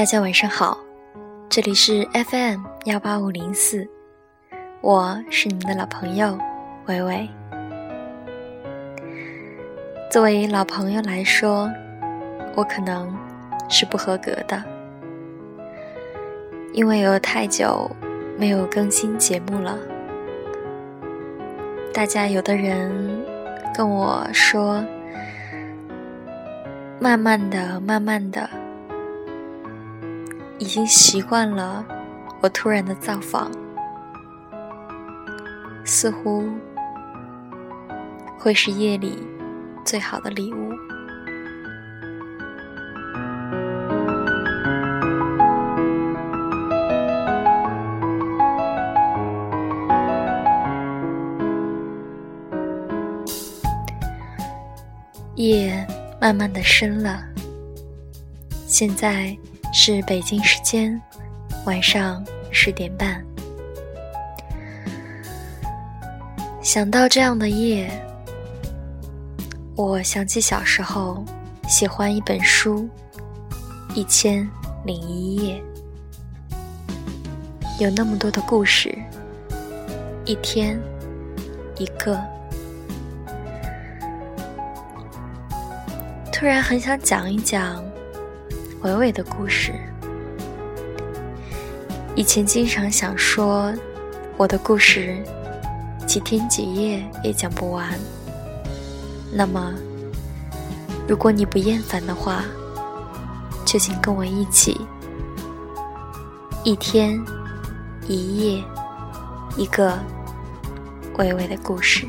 大家晚上好，这里是 FM 幺八五零四，我是你们的老朋友伟伟。作为老朋友来说，我可能是不合格的，因为有太久没有更新节目了。大家有的人跟我说，慢慢的，慢慢的，已经习惯了我突然的造访，似乎会是夜里最好的礼物。夜慢慢的深了，现在是北京时间晚上十点半。想到这样的夜，我想起小时候喜欢一本书《一千零一夜》，有那么多的故事，一天一个。突然很想讲一讲伟伟的故事。以前经常想说我的故事几天几夜也讲不完。那么，如果你不厌烦的话，就请跟我一起，一天一夜一个伟伟的故事。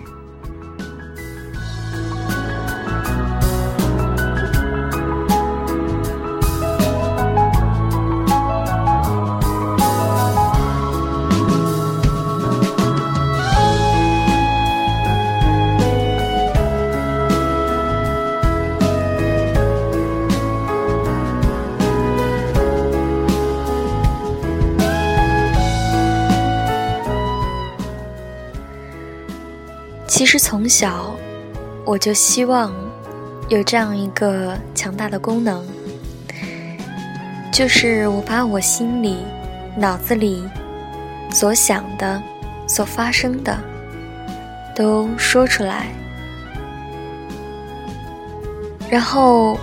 其实从小，我就希望有这样一个强大的功能，就是我把我心里、脑子里所想的、所发生的都说出来，然后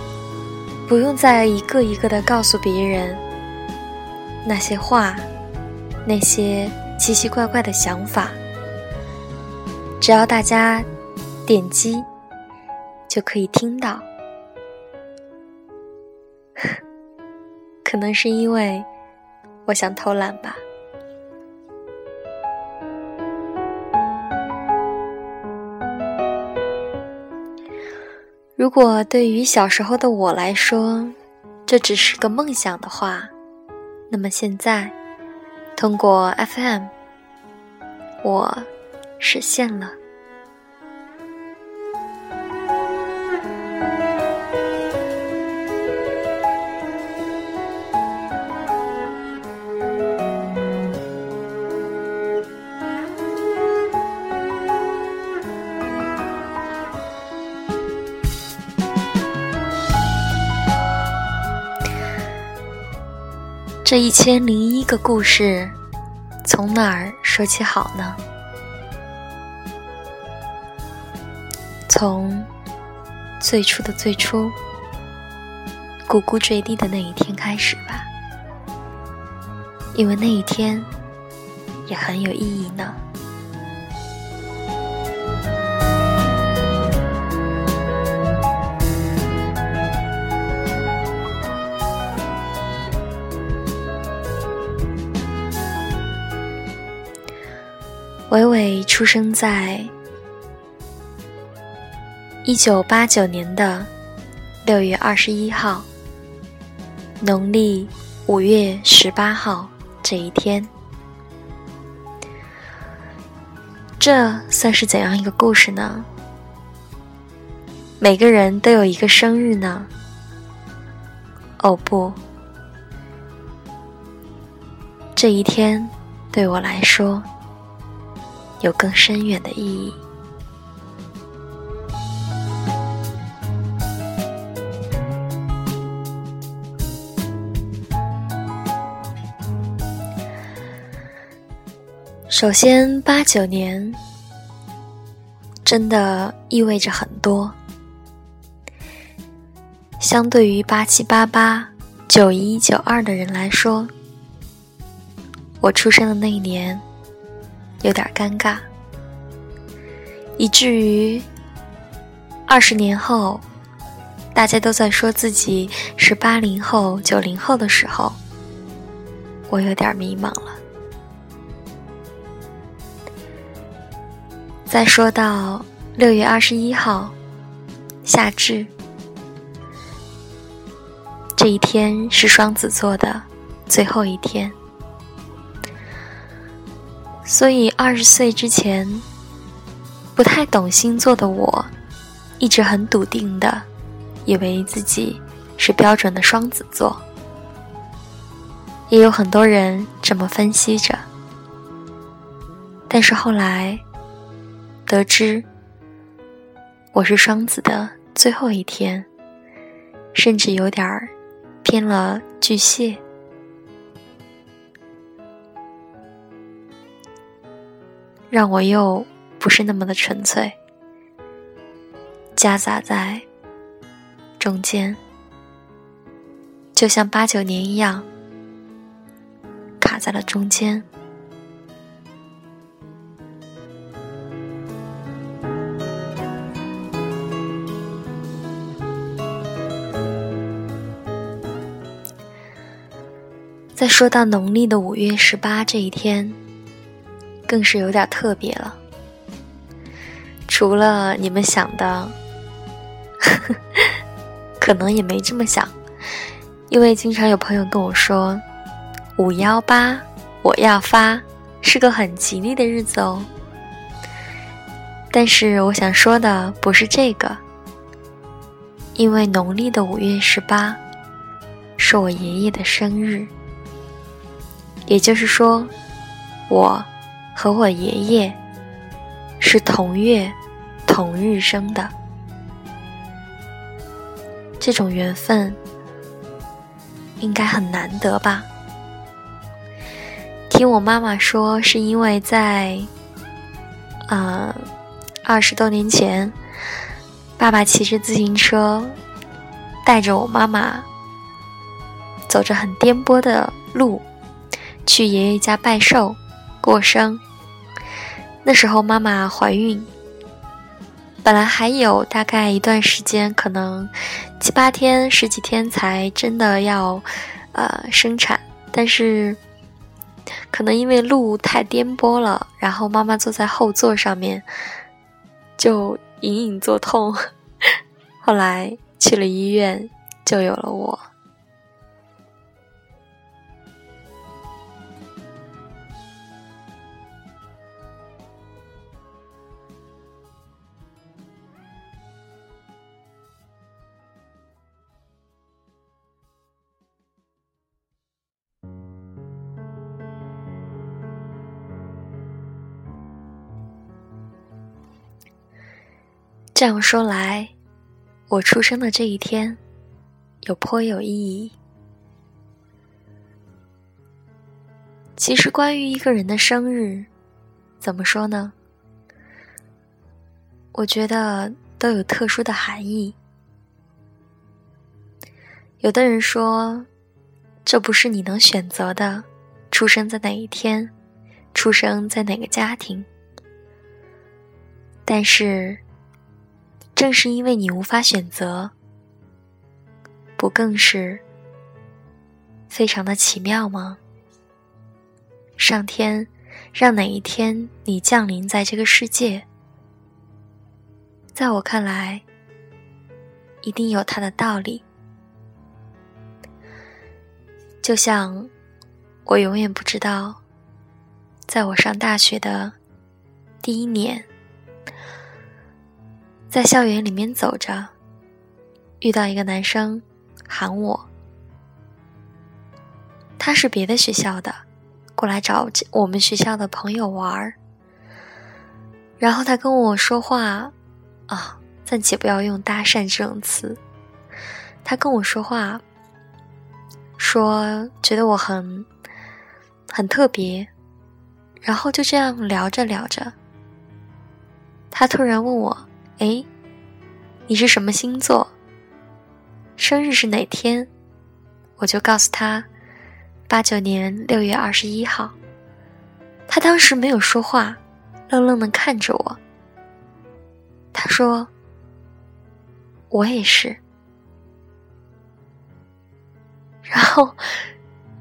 不用再一个一个的告诉别人那些话、那些奇奇怪怪的想法。只要大家点击，就可以听到。可能是因为我想偷懒吧。如果对于小时候的我来说，这只是个梦想的话，那么现在通过 FM，我实现了。这一千零一个故事，从哪儿说起好呢？从最初的最初，咕咕坠地的那一天开始吧，因为那一天也很有意义呢。伟伟出生在一九八九年的六月二十一号，农历五月十八号这一天。这算是怎样一个故事呢？每个人都有一个生日呢？哦不，这一天对我来说。有更深远的意义。首先八九年真的意味着很多。相对于八七八八九一九二的人来说我出生的那一年有点尴尬，以至于二十年后，大家都在说自己是八零后、九零后的时候，我有点迷茫了。再说到六月二十一号，夏至这一天是双子座的最后一天，所以二十岁之前不太懂星座的我，一直很笃定的以为自己是标准的双子座，也有很多人这么分析着，但是后来。得知我是双子的最后一天，甚至有点儿偏了巨蟹，让我又不是那么的纯粹，夹杂在中间，就像八九年一样，卡在了中间。再说到农历的五月十八这一天，更是有点特别了。除了你们想的，可能也没这么想，因为经常有朋友跟我说，五幺八我要发是个很吉利的日子哦。但是我想说的不是这个，因为农历的五月十八是我爷爷的生日。也就是说，我和我爷爷是同月同日生的，这种缘分应该很难得吧？听我妈妈说，是因为在啊二十多年前，爸爸骑着自行车带着我妈妈走着很颠簸的路。去爷爷家拜寿、过生。那时候妈妈怀孕，本来还有大概一段时间，可能七八天、十几天才真的要呃生产，但是可能因为路太颠簸了，然后妈妈坐在后座上面就隐隐作痛，后来去了医院，就有了我。这样说来，我出生的这一天，有颇有意义。其实，关于一个人的生日，怎么说呢？我觉得都有特殊的含义。有的人说，这不是你能选择的，出生在哪一天，出生在哪个家庭。但是。正是因为你无法选择，不更是非常的奇妙吗？上天让哪一天你降临在这个世界，在我看来，一定有它的道理。就像我永远不知道，在我上大学的第一年。在校园里面走着，遇到一个男生喊我，他是别的学校的，过来找我们学校的朋友玩儿。然后他跟我说话，啊，暂且不要用搭讪这种词。他跟我说话，说觉得我很很特别，然后就这样聊着聊着，他突然问我：“哎，你是什么星座？生日是哪天？”我就告诉他：“八九年六月二十一号。”他当时没有说话，愣愣的看着我。他说：“我也是。”然后，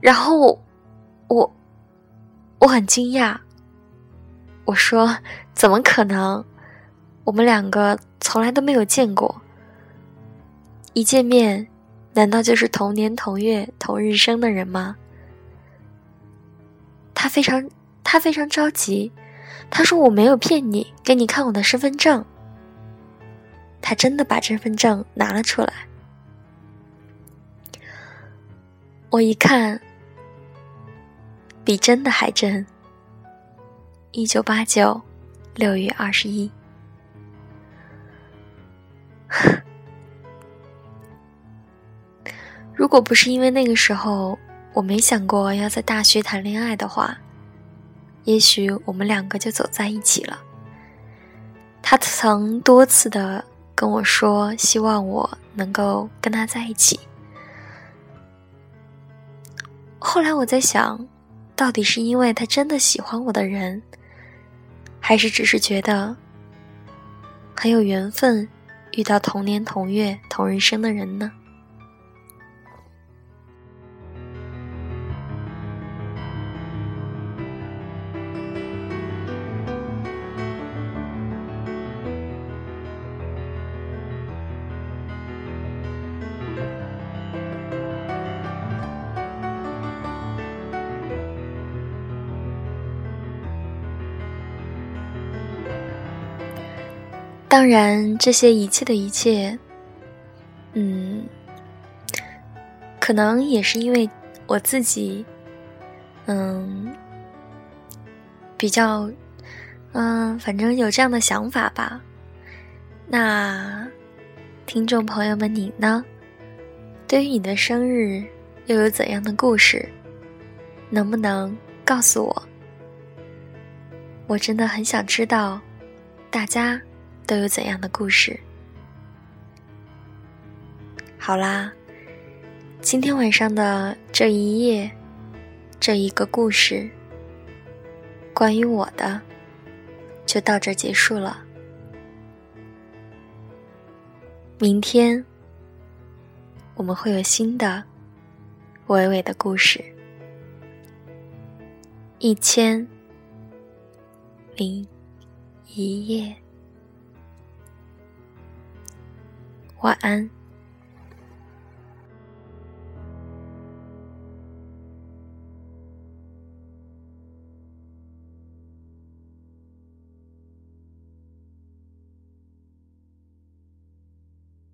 然后我，我，我很惊讶。我说：“怎么可能？我们两个从来都没有见过。一见面，难道就是同年同月同日生的人吗？”他非常，他非常着急。他说：“我没有骗你，给你看我的身份证。”他真的把身份证拿了出来。我一看，比真的还真。一九八九，六月二十一。如果不是因为那个时候我没想过要在大学谈恋爱的话，也许我们两个就走在一起了。他曾多次的跟我说，希望我能够跟他在一起。后来我在想，到底是因为他真的喜欢我的人，还是只是觉得很有缘分，遇到同年同月同日生的人呢？当然，这些一切的一切，嗯，可能也是因为我自己，嗯，比较，嗯，反正有这样的想法吧。那听众朋友们，你呢？对于你的生日又有怎样的故事？能不能告诉我？我真的很想知道，大家。都有怎样的故事？好啦，今天晚上的这一夜，这一个故事，关于我的，就到这结束了。明天，我们会有新的娓娓的故事。一千零一夜。晚安。